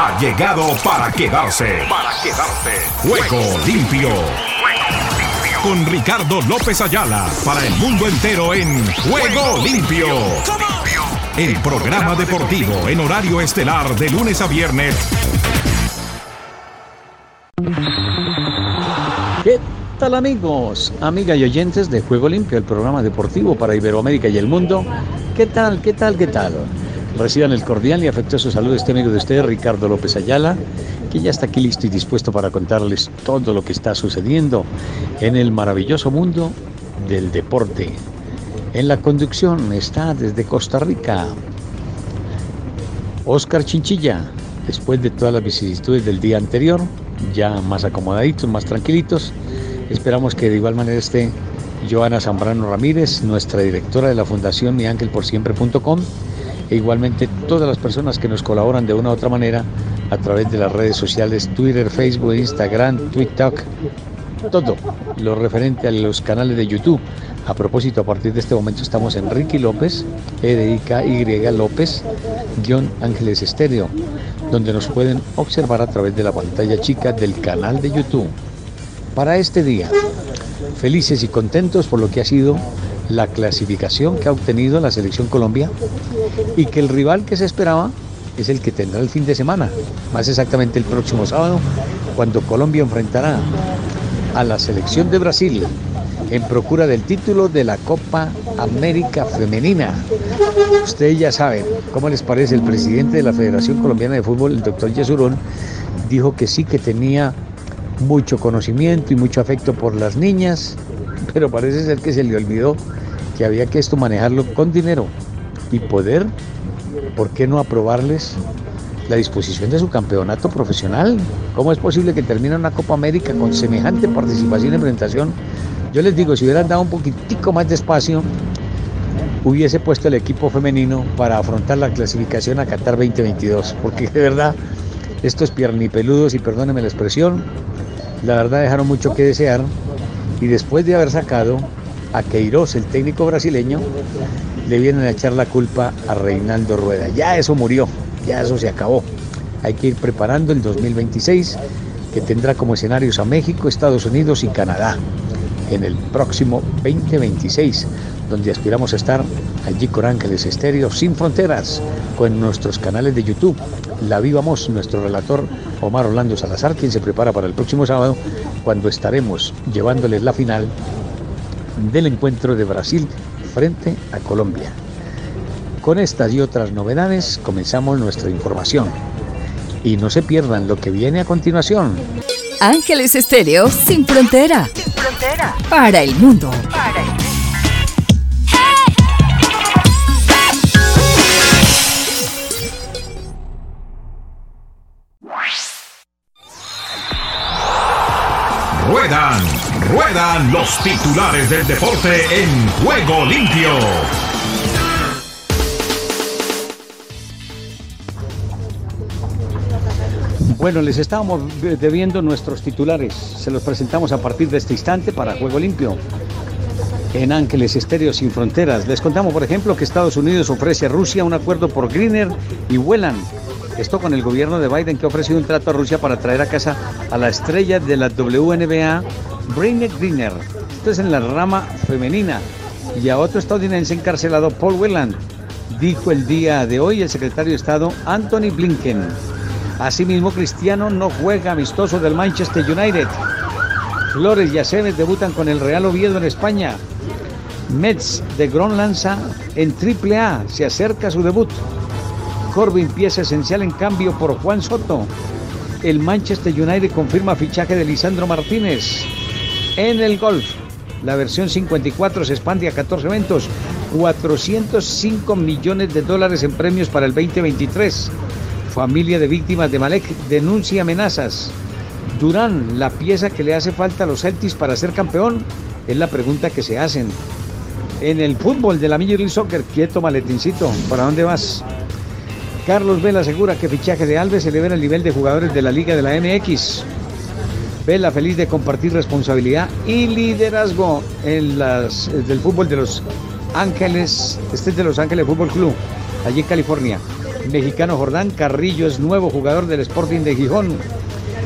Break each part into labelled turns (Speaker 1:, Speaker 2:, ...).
Speaker 1: ha llegado para quedarse. Para quedarse. Juego limpio. Con Ricardo López Ayala para el mundo entero en Juego limpio. El programa deportivo en horario estelar de lunes a viernes.
Speaker 2: ¿Qué tal amigos, amigas y oyentes de Juego Limpio, el programa deportivo para Iberoamérica y el mundo? ¿Qué tal, qué tal, qué tal? Reciban el cordial y afectuoso saludo de este amigo de ustedes, Ricardo López Ayala, que ya está aquí listo y dispuesto para contarles todo lo que está sucediendo en el maravilloso mundo del deporte. En la conducción está desde Costa Rica Oscar Chinchilla, después de todas las vicisitudes del día anterior, ya más acomodaditos, más tranquilitos. Esperamos que de igual manera esté Joana Zambrano Ramírez, nuestra directora de la Fundación miangelporsiempre.com e igualmente todas las personas que nos colaboran de una u otra manera a través de las redes sociales Twitter, Facebook, Instagram, TikTok, todo lo referente a los canales de YouTube. A propósito, a partir de este momento estamos en Ricky López, E de I K Y López, guion Ángeles Estéreo, donde nos pueden observar a través de la pantalla chica del canal de YouTube. Para este día, felices y contentos por lo que ha sido la clasificación que ha obtenido la selección Colombia y que el rival que se esperaba es el que tendrá el fin de semana, más exactamente el próximo sábado, cuando Colombia enfrentará a la selección de Brasil en procura del título de la Copa América Femenina. Ustedes ya saben, ¿cómo les parece? El presidente de la Federación Colombiana de Fútbol, el doctor Yesurón, dijo que sí que tenía mucho conocimiento y mucho afecto por las niñas, pero parece ser que se le olvidó que había que esto manejarlo con dinero y poder, ¿por qué no aprobarles la disposición de su campeonato profesional? ¿Cómo es posible que termine una Copa América con semejante participación y presentación? Yo les digo, si hubieran dado un poquitico más de espacio, hubiese puesto el equipo femenino para afrontar la clasificación a Qatar 2022, porque de verdad estos piernipeludos, y perdónenme la expresión, la verdad dejaron mucho que desear y después de haber sacado a Queiroz, el técnico brasileño, le vienen a echar la culpa a Reinaldo Rueda. Ya eso murió, ya eso se acabó. Hay que ir preparando el 2026, que tendrá como escenarios a México, Estados Unidos y Canadá en el próximo 2026, donde aspiramos a estar allí con Ángeles Estéreo sin fronteras, con nuestros canales de YouTube. La vivamos nuestro relator Omar Orlando Salazar, quien se prepara para el próximo sábado, cuando estaremos llevándoles la final del encuentro de Brasil frente a Colombia. Con estas y otras novedades comenzamos nuestra información. Y no se pierdan lo que viene a continuación.
Speaker 3: Ángeles Estéreo sin frontera. Sin frontera. Para el mundo. Para el mundo.
Speaker 1: Ruedan, ruedan los titulares del deporte en juego limpio.
Speaker 2: Bueno, les estábamos debiendo nuestros titulares. Se los presentamos a partir de este instante para Juego Limpio. En Ángeles Estéreo Sin Fronteras. Les contamos, por ejemplo, que Estados Unidos ofrece a Rusia un acuerdo por Greener y Whelan. Esto con el gobierno de Biden que ha ofrecido un trato a Rusia para traer a casa a la estrella de la WNBA, Brynette Greener. Esto es en la rama femenina. Y a otro estadounidense encarcelado, Paul Whelan, dijo el día de hoy el secretario de Estado Anthony Blinken. Asimismo, Cristiano no juega amistoso del Manchester United. Flores y Aceves debutan con el Real Oviedo en España. Mets de Gronlanza en AAA se acerca a su debut. Corbin pieza esencial en cambio por Juan Soto. El Manchester United confirma fichaje de Lisandro Martínez. En el golf, la versión 54 se expande a 14 eventos. 405 millones de dólares en premios para el 2023. Familia de víctimas de Malek denuncia amenazas. Durán, la pieza que le hace falta a los Celtics para ser campeón, es la pregunta que se hacen. En el fútbol de la Major League Soccer, quieto maletincito, ¿para dónde vas? Carlos Vela asegura que fichaje de Alves eleva el nivel de jugadores de la Liga de la MX. Vela feliz de compartir responsabilidad y liderazgo en las del fútbol de los Ángeles, este es de Los Ángeles Fútbol Club, allí en California. mexicano Jordán Carrillo es nuevo jugador del Sporting de Gijón.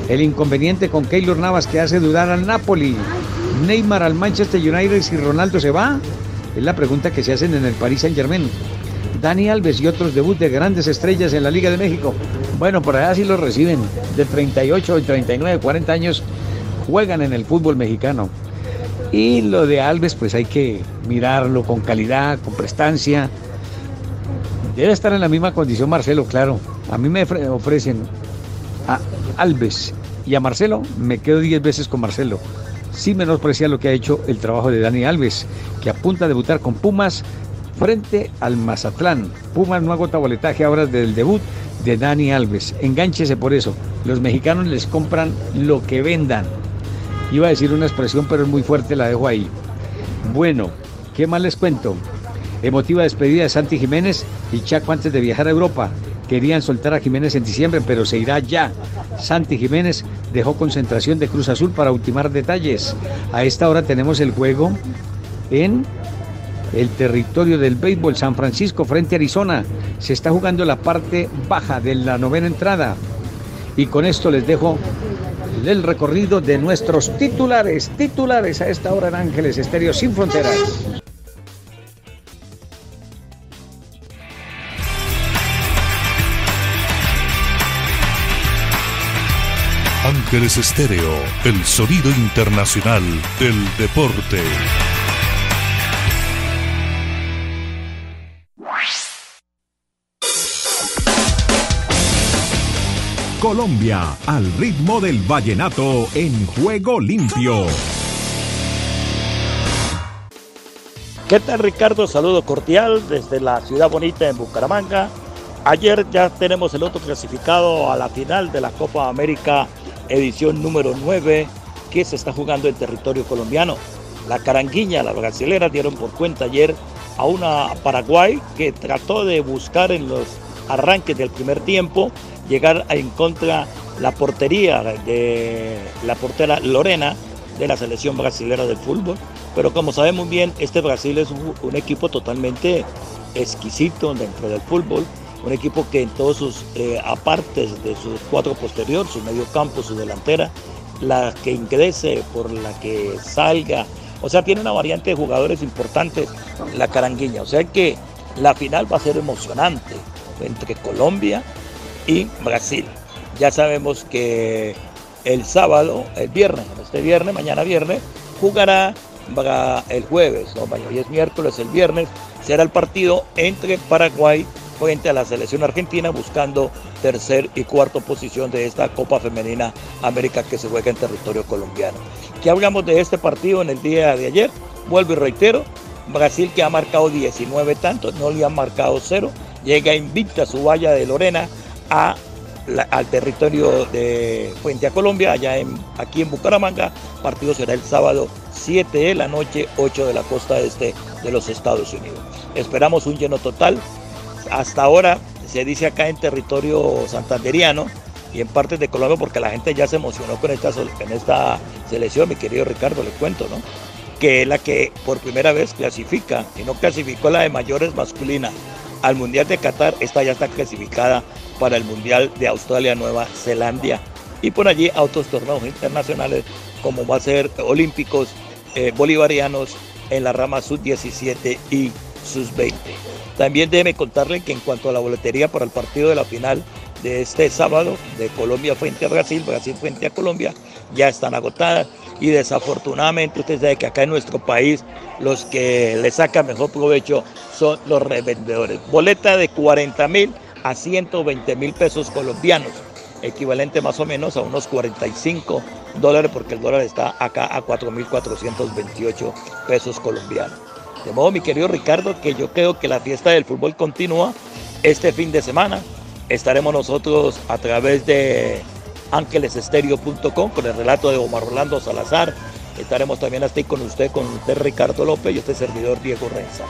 Speaker 2: El inconveniente con Keylor Navas que hace dudar al Napoli. Neymar al Manchester United si Ronaldo se va. Es la pregunta que se hacen en el Paris Saint Germain. Dani Alves y otros debut de grandes estrellas en la Liga de México. Bueno, por allá sí los reciben. De 38 y 39, 40 años juegan en el fútbol mexicano. Y lo de Alves, pues hay que mirarlo con calidad, con prestancia. Debe estar en la misma condición Marcelo, claro. A mí me ofrecen a Alves y a Marcelo, me quedo 10 veces con Marcelo. Sin menospreciar lo que ha hecho el trabajo de Dani Alves, que apunta a debutar con Pumas frente al Mazatlán. Pumas no agota boletaje ahora del debut de Dani Alves. Engánchese por eso. Los mexicanos les compran lo que vendan. Iba a decir una expresión, pero es muy fuerte, la dejo ahí. Bueno, ¿qué más les cuento? Emotiva despedida de Santi Jiménez y Chaco antes de viajar a Europa. Querían soltar a Jiménez en diciembre, pero se irá ya. Santi Jiménez dejó concentración de Cruz Azul para ultimar detalles. A esta hora tenemos el juego en el territorio del béisbol San Francisco frente a Arizona. Se está jugando la parte baja de la novena entrada. Y con esto les dejo el recorrido de nuestros titulares, titulares a esta hora en Ángeles Estéreo Sin Fronteras.
Speaker 1: Ángeles Estéreo, el sonido internacional del deporte. Colombia, al ritmo del vallenato en juego limpio.
Speaker 4: ¿Qué tal Ricardo? Saludo cordial desde la ciudad bonita en Bucaramanga. Ayer ya tenemos el otro clasificado a la final de la Copa América edición número 9 que se está jugando en territorio colombiano. La caranguiña, la brasilera dieron por cuenta ayer a una Paraguay que trató de buscar en los arranques del primer tiempo llegar en contra la portería de la portera Lorena de la selección brasilera del fútbol. Pero como sabemos bien, este Brasil es un, equipo totalmente exquisito dentro del fútbol, un equipo que en todos sus eh, apartes de su cuadro posterior, su medio campo, su delantera, la que ingrese, por la que salga, o sea, tiene una variante de jugadores importantes, la carangueña. O sea que la final va a ser emocionante entre Colombia y Brasil. Ya sabemos que el sábado, el viernes, este viernes, mañana viernes, jugará el jueves, no, hoy es miércoles, el viernes, será el partido entre Paraguay frente a la selección argentina buscando tercer y cuarto posición de esta Copa Femenina América que se juega en territorio colombiano. ¿Qué hablamos de este partido en el día de ayer? Vuelvo y reitero, Brasil que ha marcado 19 tantos, no le han marcado cero, llega invicta su valla de Lorena al territorio de Fuente a Colombia, allá en, aquí en Bucaramanga. Partido será el sábado 7 de la noche, 8 de la costa este de los Estados Unidos. Esperamos un lleno total. Hasta ahora se dice acá en territorio santanderiano y en partes de Colombia porque la gente ya se emocionó con esta, en esta selección, mi querido Ricardo, le cuento, ¿no? Que es la que por primera vez clasifica y no clasificó la de mayores masculina al Mundial de Qatar, esta ya está clasificada para el Mundial de Australia Nueva Zelanda y por allí a otros torneos internacionales como va a ser olímpicos eh, bolivarianos en la rama sub-17 y sub-20. También déjeme contarle que en cuanto a la boletería para el partido de la final de este sábado de Colombia frente a Brasil, Brasil frente a Colombia, ya están agotadas y desafortunadamente usted sabe que acá en nuestro país los que le sacan mejor provecho son los revendedores. Boleta de 40 mil a 120 mil pesos colombianos, equivalente más o menos a unos 45 dólares porque el dólar está acá a 4.428 pesos colombianos. De modo, mi querido Ricardo, que yo creo que la fiesta del fútbol continúa este fin de semana. Estaremos nosotros a través de ángelesestéreo.com con el relato de Omar Rolando Salazar. Estaremos también aquí con usted, con usted Ricardo López y este servidor Diego Renza.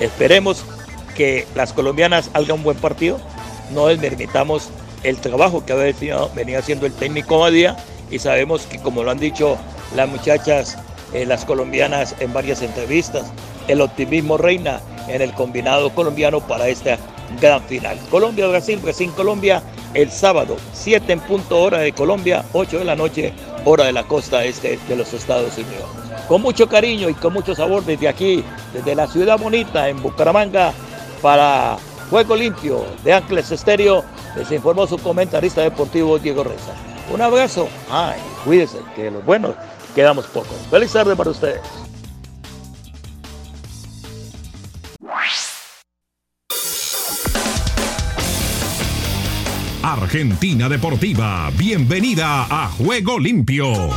Speaker 4: Esperemos que las colombianas hagan un buen partido, no desmermitamos el trabajo que ha venía haciendo el técnico día y sabemos que como lo han dicho las muchachas, eh, las colombianas en varias entrevistas, el optimismo reina en el combinado colombiano para esta gran final. Colombia-Brasil, Brasil-Colombia el sábado, 7 en punto hora de Colombia, 8 de la noche hora de la costa este de los Estados Unidos. Con mucho cariño y con mucho sabor desde aquí, desde la ciudad bonita en Bucaramanga, para Juego Limpio de Ángeles Estéreo, les informó su comentarista deportivo Diego Reza. Un abrazo, ay, cuídense, que los buenos quedamos pocos. Feliz tarde para ustedes.
Speaker 1: Argentina Deportiva, bienvenida a Juego Limpio.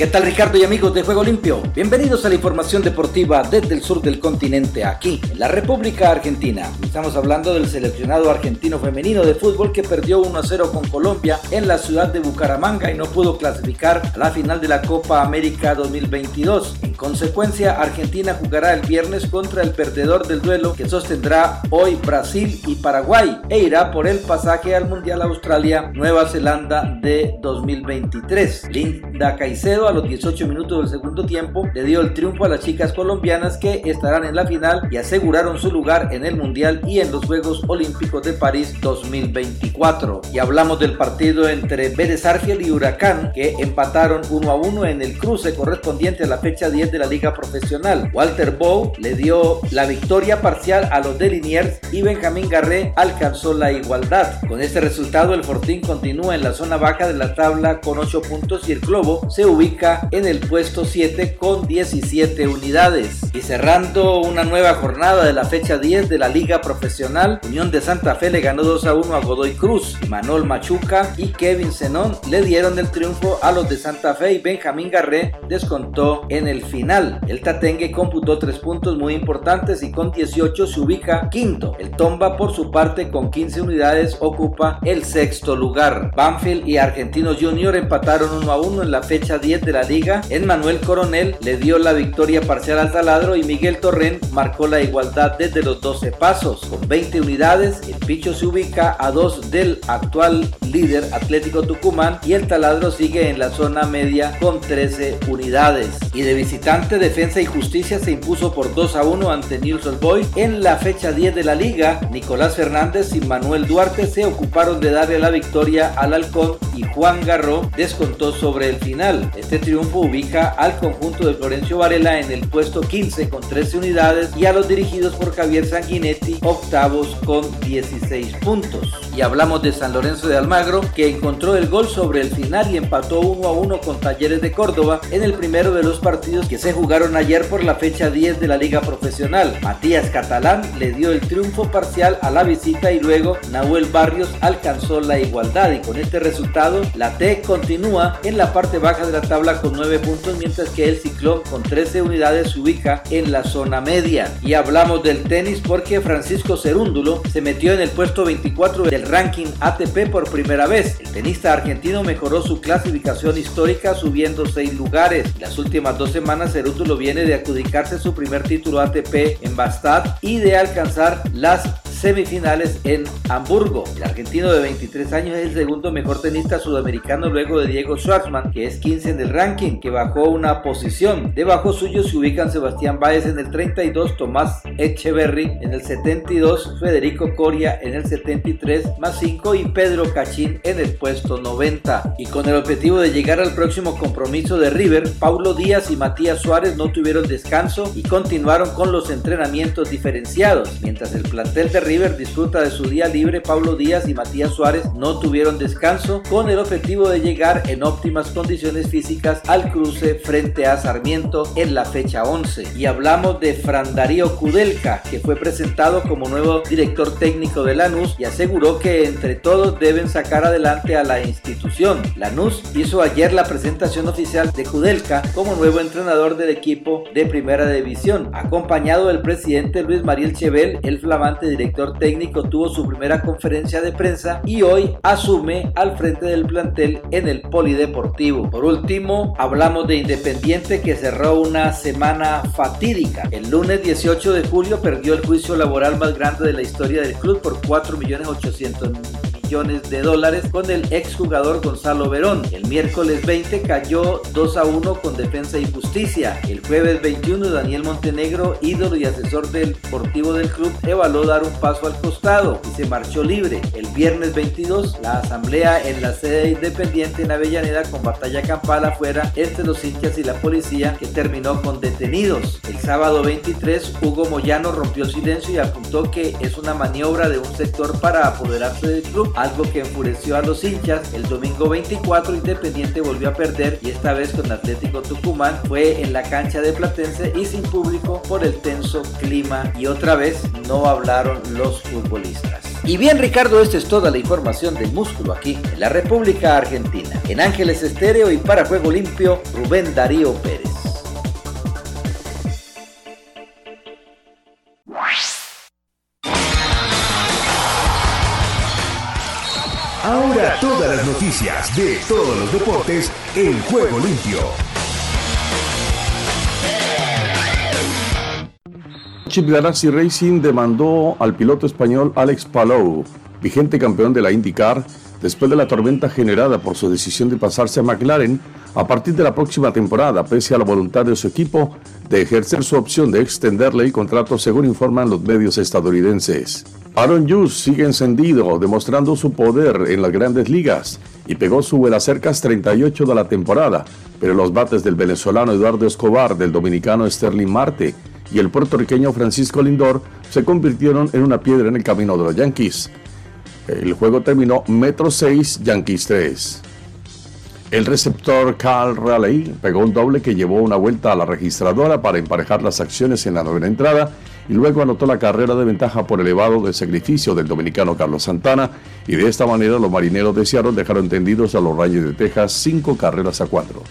Speaker 5: ¿Qué tal Ricardo y amigos de Juego Limpio? Bienvenidos a la información deportiva desde el sur del continente, aquí en la República Argentina. Estamos hablando del seleccionado argentino femenino de fútbol que perdió 1 a 0 con Colombia en la ciudad de Bucaramanga y no pudo clasificar a la final de la Copa América 2022. En consecuencia, Argentina jugará el viernes contra el perdedor del duelo que sostendrá hoy Brasil y Paraguay e irá por el pasaje al Mundial Australia Nueva Zelanda de 2023. Linda Caicedo a los 18 minutos del segundo tiempo le dio el triunfo a las chicas colombianas que estarán en la final y aseguraron su lugar en el Mundial y en los Juegos Olímpicos de París 2024. Y hablamos del partido entre Vélez Arfiel y Huracán que empataron 1 a 1 en el cruce correspondiente a la fecha 10 de la Liga Profesional. Walter Bow le dio la victoria parcial a los de Liniers y Benjamín Garré alcanzó la igualdad. Con este resultado el Fortín continúa en la zona baja de la tabla con 8 puntos y el Globo se ubica en el puesto 7 con 17 unidades. Y cerrando una nueva jornada de la fecha 10 de la Liga Profesional, Unión de Santa Fe le ganó 2 a 1 a Godoy Cruz. Manuel Machuca y Kevin Zenón le dieron el triunfo a los de Santa Fe y Benjamín Garré descontó en el final. El Tatengue computó 3 puntos muy importantes y con 18 se ubica quinto. El Tomba por su parte con 15 unidades ocupa el sexto lugar. Banfield y Argentinos Junior empataron 1 a 1 en la fecha 10 de la liga, en Manuel Coronel le dio la victoria parcial al taladro y Miguel Torren marcó la igualdad desde los 12 pasos. Con 20 unidades, el Picho se ubica a dos del actual líder Atlético Tucumán y el taladro sigue en la zona media con 13 unidades. Y de visitante, Defensa y Justicia se impuso por 2 a 1 ante News Old Boy. En la fecha 10 de la liga, Nicolás Fernández y Manuel Duarte se ocuparon de darle la victoria al Halcón y Juan Garro descontó sobre el final. Este triunfo ubica al conjunto de Florencio Varela en el puesto 15 con 13 unidades y a los dirigidos por Javier Sanguinetti octavos con 16 puntos. Y hablamos de San Lorenzo de Almagro que encontró el gol sobre el final y empató 1 a 1 con Talleres de Córdoba en el primero de los partidos que se jugaron ayer por la fecha 10 de la Liga Profesional. Matías Catalán le dio el triunfo parcial a la visita y luego Nahuel Barrios alcanzó la igualdad y con este resultado la T continúa en la parte baja de la tabla con 9 puntos, mientras que el Ciclón con 13 unidades se ubica en la zona media. Y hablamos del tenis porque Francisco Cerúndulo se metió en el puesto 24 del ranking ATP por primera vez. El tenista argentino mejoró su clasificación histórica subiendo 6 lugares. Las últimas dos semanas Cerúndulo viene de adjudicarse su primer título ATP en Bastad y de alcanzar las semifinales en Hamburgo. El argentino de 23 años es el segundo mejor tenista sudamericano luego de Diego Schwartzman, que es 15 en el ranking, que bajó una posición. Debajo suyo se ubican Sebastián Báez en el 32, Tomás Echeverry en el 72, Federico Coria en el 73, más 5 y Pedro Cachín en el puesto 90. Y con el objetivo de llegar al próximo compromiso de River, Paulo Díaz y Matías Suárez no tuvieron descanso y continuaron con los entrenamientos diferenciados, mientras el plantel de River disfruta de su día libre, Pablo Díaz y Matías Suárez no tuvieron descanso con el objetivo de llegar en óptimas condiciones físicas al cruce frente a Sarmiento en la fecha 11. Y hablamos de Fran Darío Kudelka, que fue presentado como nuevo director técnico de Lanús y aseguró que entre todos deben sacar adelante a la institución. Lanús hizo ayer la presentación oficial de Kudelka como nuevo entrenador del equipo de primera división, acompañado del presidente Luis Mariel Chevel, el flamante director técnico tuvo su primera conferencia de prensa y hoy asume al frente del plantel en el Polideportivo. Por último, hablamos de Independiente que cerró una semana fatídica. El lunes 18 de julio perdió el juicio laboral más grande de la historia del club por 4.800.000 millones de dólares con el exjugador Gonzalo Verón. El miércoles 20 cayó 2 a 1 con Defensa y Justicia. El jueves 21 Daniel Montenegro, ídolo y asesor del deportivo del club, evaluó dar un paso al costado y se marchó libre. El viernes 22 la asamblea en la sede independiente en Avellaneda con batalla campal afuera entre los hinchas y la policía que terminó con detenidos. El sábado 23 Hugo Moyano rompió silencio y apuntó que es una maniobra de un sector para apoderarse del club, algo que enfureció a los hinchas. El domingo 24 Independiente volvió a perder y esta vez con Atlético Tucumán fue en la cancha de Platense y sin público por el tenso clima y otra vez no hablaron los futbolistas. Y bien Ricardo, esta es toda la información del músculo aquí en la República Argentina. En Ángeles Estéreo y para Juego Limpio, Rubén Darío Pérez.
Speaker 1: Ahora todas las noticias de todos los deportes en Juego Limpio.
Speaker 6: Chip Ganassi Racing demandó al piloto español Alex Palou, vigente campeón de la IndyCar, después de la tormenta generada por su decisión de pasarse a McLaren a partir de la próxima temporada, pese a la voluntad de su equipo de ejercer su opción de extenderle el contrato, según informan los medios estadounidenses. Aaron Judge sigue encendido, demostrando su poder en las grandes ligas y pegó su cercas 38 de la temporada, pero los bates del venezolano Eduardo Escobar, del dominicano Sterling Marte y el puertorriqueño Francisco Lindor se convirtieron en una piedra en el camino de los Yankees. El juego terminó Metro 6, Yankees 3. El receptor Carl Raleigh pegó un doble que llevó una vuelta a la registradora para emparejar las acciones en la novena entrada y luego anotó la carrera de ventaja por elevado de sacrificio del dominicano Carlos Santana y de esta manera los marineros de Seattle dejaron tendidos a los Rayos de Texas cinco carreras a cuatro.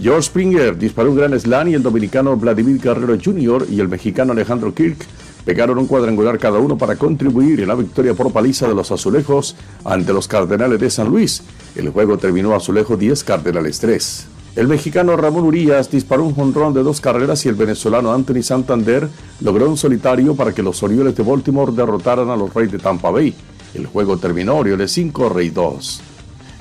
Speaker 6: George Springer disparó un gran slam y el dominicano Vladimir Guerrero Jr. y el mexicano Alejandro Kirk pegaron un cuadrangular cada uno para contribuir en la victoria por paliza de los azulejos ante los Cardenales de San Luis. El juego terminó azulejo 10 Cardenales 3. El mexicano Ramón Urias disparó un jonrón de dos carreras y el venezolano Anthony Santander logró un solitario para que los Orioles de Baltimore derrotaran a los Reyes de Tampa Bay. El juego terminó Orioles 5, Rey 2.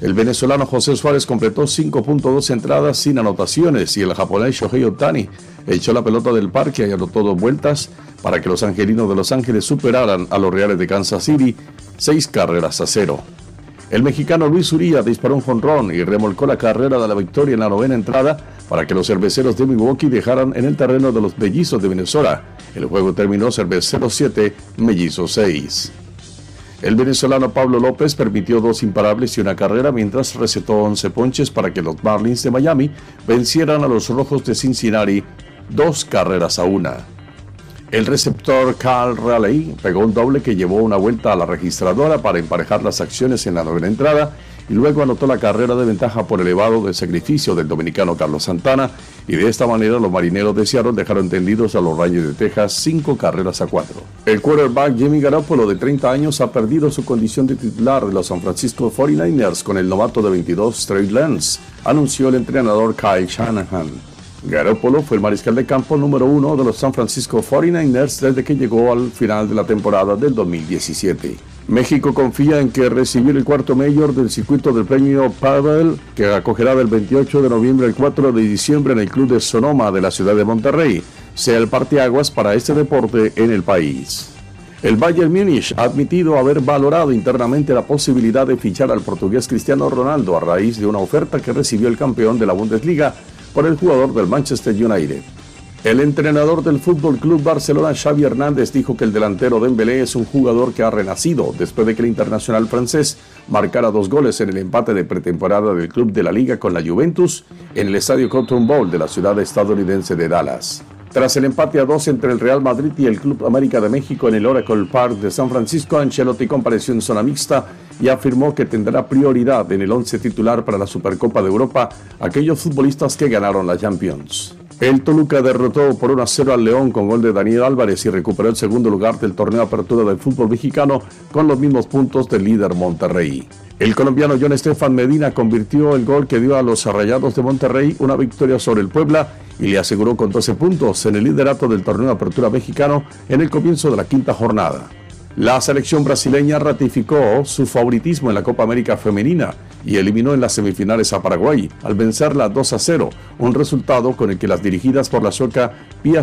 Speaker 6: El venezolano José Suárez completó 5.2 entradas sin anotaciones y el japonés Shohei Otani echó la pelota del parque y anotó dos vueltas para que los angelinos de Los Ángeles superaran a los Reales de Kansas City seis carreras a cero. El mexicano Luis Uría disparó un jonrón y remolcó la carrera de la victoria en la novena entrada para que los cerveceros de Milwaukee dejaran en el terreno de los mellizos de Venezuela. El juego terminó cerveceros 7, mellizos 6. El venezolano Pablo López permitió dos imparables y una carrera mientras recetó 11 ponches para que los Marlins de Miami vencieran a los Rojos de Cincinnati dos carreras a una. El receptor Carl Raleigh pegó un doble que llevó una vuelta a la registradora para emparejar las acciones en la novena entrada y luego anotó la carrera de ventaja por elevado de sacrificio del dominicano Carlos Santana y de esta manera los marineros de Seattle dejaron tendidos a los Rayos de Texas cinco carreras a cuatro. El quarterback Jimmy Garoppolo de 30 años ha perdido su condición de titular de los San Francisco 49ers con el novato de 22 Trey Lance, anunció el entrenador Kyle Shanahan. Garoppolo fue el mariscal de campo número uno de los San Francisco 49ers desde que llegó al final de la temporada del 2017. México confía en que recibir el cuarto mayor del circuito del premio Pavel, que acogerá del 28 de noviembre al 4 de diciembre en el Club de Sonoma de la ciudad de Monterrey, sea el parteaguas para este deporte en el país. El Bayern Múnich ha admitido haber valorado internamente la posibilidad de fichar al portugués Cristiano Ronaldo a raíz de una oferta que recibió el campeón de la Bundesliga por el jugador del Manchester United. El entrenador del Fútbol Club Barcelona, Xavi Hernández, dijo que el delantero Dembélé es un jugador que ha renacido después de que el internacional francés marcara dos goles en el empate de pretemporada del club de la liga con la Juventus en el estadio Cotton Bowl de la ciudad estadounidense de Dallas. Tras el empate a dos entre el Real Madrid y el Club América de México en el Oracle Park de San Francisco, Ancelotti compareció en zona mixta y afirmó que tendrá prioridad en el once titular para la Supercopa de Europa aquellos futbolistas que ganaron la Champions. El Toluca derrotó por 1 a 0 al León con gol de Daniel Álvarez y recuperó el segundo lugar del torneo Apertura del fútbol mexicano con los mismos puntos del líder Monterrey. El colombiano John Estefan Medina convirtió el gol que dio a los Arrayados de Monterrey una victoria sobre el Puebla y le aseguró con 12 puntos en el liderato del torneo de apertura mexicano en el comienzo de la quinta jornada. La selección brasileña ratificó su favoritismo en la Copa América Femenina y eliminó en las semifinales a Paraguay al vencerla 2 a 0, un resultado con el que las dirigidas por la sueca Pia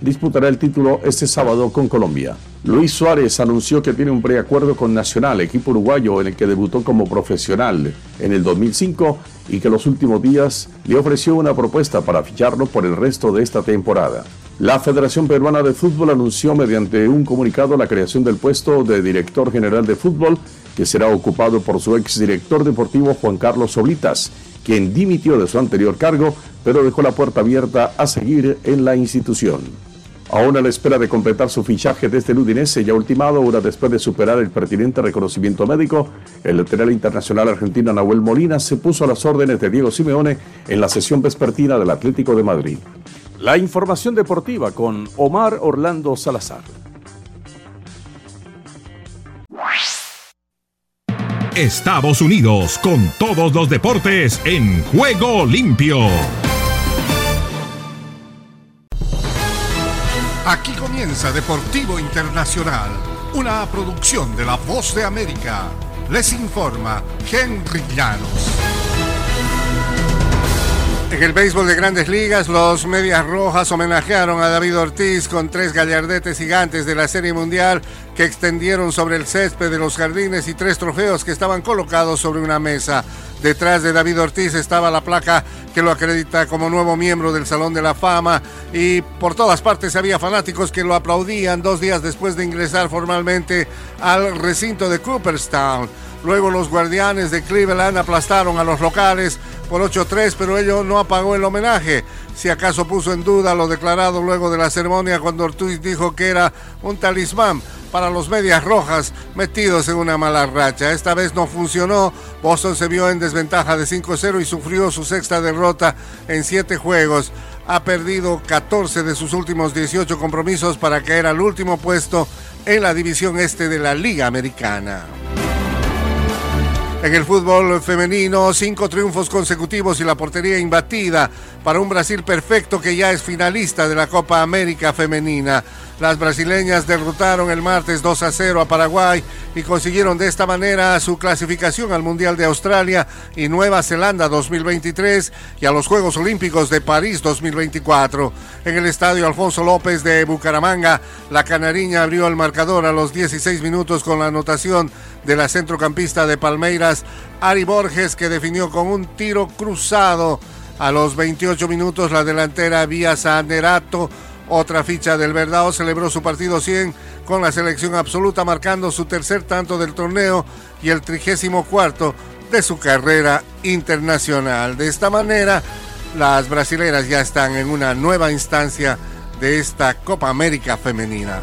Speaker 6: disputará el título este sábado con Colombia. Luis Suárez anunció que tiene un preacuerdo con Nacional, equipo uruguayo en el que debutó como profesional en el 2005 y que los últimos días le ofreció una propuesta para ficharlo por el resto de esta temporada. La Federación Peruana de Fútbol anunció mediante un comunicado la creación del puesto de director general de fútbol que será ocupado por su exdirector deportivo Juan Carlos Solitas, quien dimitió de su anterior cargo, pero dejó la puerta abierta a seguir en la institución. Aún a la espera de completar su fichaje desde el Udinese, ya ultimado, una después de superar el pertinente reconocimiento médico, el lateral internacional argentino Nahuel Molina se puso a las órdenes de Diego Simeone en la sesión vespertina del Atlético de Madrid. La información deportiva con Omar Orlando Salazar.
Speaker 1: Estados Unidos con todos los deportes en juego limpio.
Speaker 7: Aquí comienza Deportivo Internacional, una producción de La Voz de América. Les informa Henry Llanos. En el béisbol de grandes ligas, los Medias Rojas homenajearon a David Ortiz con tres gallardetes gigantes de la Serie Mundial que extendieron sobre el césped de los jardines y tres trofeos que estaban colocados sobre una mesa. Detrás de David Ortiz estaba la placa que lo acredita como nuevo miembro del Salón de la Fama y por todas partes había fanáticos que lo aplaudían dos días después de ingresar formalmente al recinto de Cooperstown. Luego los guardianes de Cleveland aplastaron a los locales por 8-3, pero ello no apagó el homenaje. Si acaso puso en duda lo declarado luego de la ceremonia cuando Ortiz dijo que era un talismán para los medias rojas metidos en una mala racha. Esta vez no funcionó. Boston se vio en desventaja de 5-0 y sufrió su sexta derrota en siete juegos. Ha perdido 14 de sus últimos 18 compromisos para caer al último puesto en la división este de la Liga Americana. En el fútbol femenino, cinco triunfos consecutivos y la portería imbatida para un Brasil perfecto que ya es finalista de la Copa América Femenina. Las brasileñas derrotaron el martes 2 a 0 a Paraguay y consiguieron de esta manera su clasificación al Mundial de Australia y Nueva Zelanda 2023 y a los Juegos Olímpicos de París 2024. En el estadio Alfonso López de Bucaramanga, la canariña abrió el marcador a los 16 minutos con la anotación de la centrocampista de Palmeiras, Ari Borges, que definió con un tiro cruzado. A los 28 minutos, la delantera Vía Sanerato otra ficha del Verdao celebró su partido 100 con la selección absoluta, marcando su tercer tanto del torneo y el trigésimo cuarto de su carrera internacional. De esta manera, las brasileras ya están en una nueva instancia de esta Copa América femenina.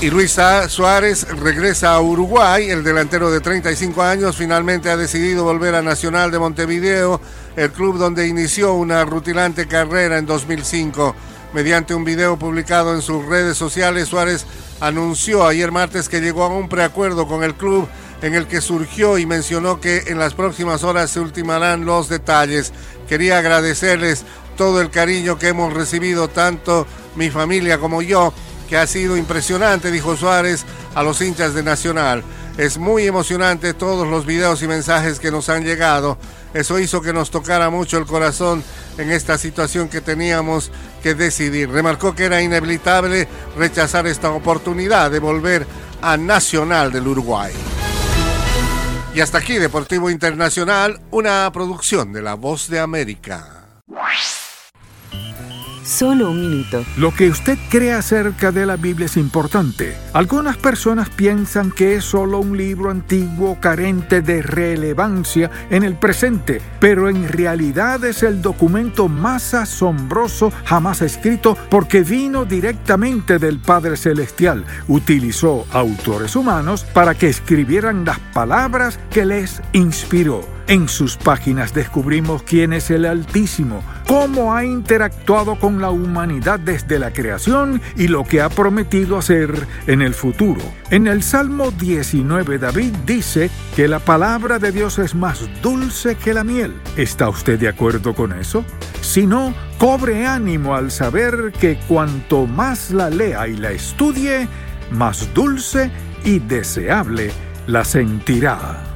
Speaker 7: Y Luisa Suárez regresa a Uruguay. El delantero de 35 años finalmente ha decidido volver a Nacional de Montevideo, el club donde inició una rutilante carrera en 2005. Mediante un video publicado en sus redes sociales, Suárez anunció ayer martes que llegó a un preacuerdo con el club en el que surgió y mencionó que en las próximas horas se ultimarán los detalles. Quería agradecerles todo el cariño que hemos recibido, tanto mi familia como yo que ha sido impresionante, dijo Suárez a los hinchas de Nacional. Es muy emocionante todos los videos y mensajes que nos han llegado. Eso hizo que nos tocara mucho el corazón en esta situación que teníamos que decidir. Remarcó que era inevitable rechazar esta oportunidad de volver a Nacional del Uruguay. Y hasta aquí Deportivo Internacional, una producción de La Voz de América.
Speaker 8: Solo un minuto.
Speaker 9: Lo que usted cree acerca de la Biblia es importante. Algunas personas piensan que es solo un libro antiguo carente de relevancia en el presente, pero en realidad es el documento más asombroso jamás escrito porque vino directamente del Padre Celestial. Utilizó autores humanos para que escribieran las palabras que les inspiró. En sus páginas descubrimos quién es el Altísimo, cómo ha interactuado con la humanidad desde la creación y lo que ha prometido hacer en el futuro. En el Salmo 19 David dice que la palabra de Dios es más dulce que la miel. ¿Está usted de acuerdo con eso? Si no, cobre ánimo al saber que cuanto más la lea y la estudie, más dulce y deseable la sentirá.